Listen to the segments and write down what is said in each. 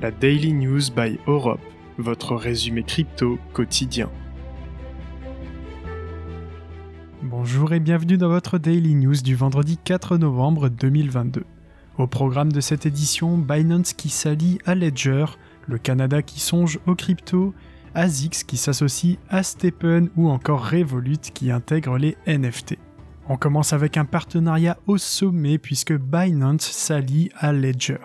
la Daily News by Europe, votre résumé crypto quotidien. Bonjour et bienvenue dans votre Daily News du vendredi 4 novembre 2022. Au programme de cette édition, Binance qui s'allie à Ledger, le Canada qui songe aux crypto, ASICS qui s'associe à Stepen ou encore Revolut qui intègre les NFT. On commence avec un partenariat au sommet puisque Binance s'allie à Ledger.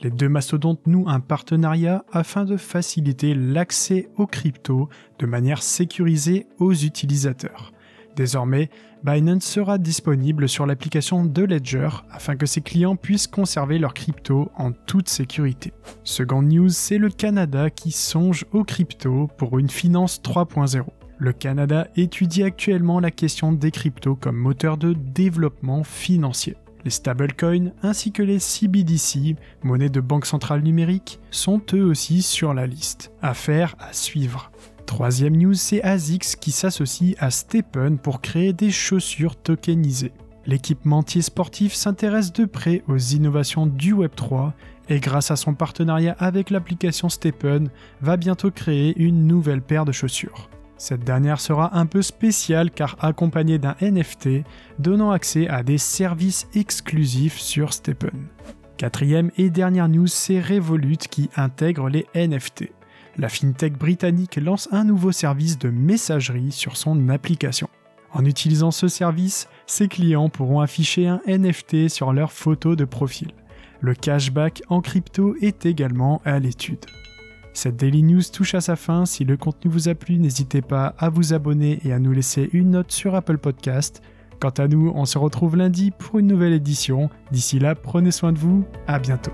Les deux mastodontes nouent un partenariat afin de faciliter l'accès aux cryptos de manière sécurisée aux utilisateurs. Désormais, Binance sera disponible sur l'application de Ledger afin que ses clients puissent conserver leurs cryptos en toute sécurité. Seconde news, c'est le Canada qui songe aux cryptos pour une finance 3.0. Le Canada étudie actuellement la question des cryptos comme moteur de développement financier. Les stablecoins ainsi que les CBDC, monnaie de banque centrale numérique, sont eux aussi sur la liste. Affaire à suivre. Troisième news, c'est ASICS qui s'associe à Stepen pour créer des chaussures tokenisées. L'équipementier sportif s'intéresse de près aux innovations du Web3 et grâce à son partenariat avec l'application Stepen, va bientôt créer une nouvelle paire de chaussures. Cette dernière sera un peu spéciale car accompagnée d'un NFT donnant accès à des services exclusifs sur Stepen. Quatrième et dernière news, c'est Revolut qui intègre les NFT la fintech britannique lance un nouveau service de messagerie sur son application. En utilisant ce service, ses clients pourront afficher un NFT sur leur photo de profil. Le cashback en crypto est également à l'étude. Cette Daily News touche à sa fin. Si le contenu vous a plu, n'hésitez pas à vous abonner et à nous laisser une note sur Apple Podcast. Quant à nous, on se retrouve lundi pour une nouvelle édition. D'ici là, prenez soin de vous. À bientôt.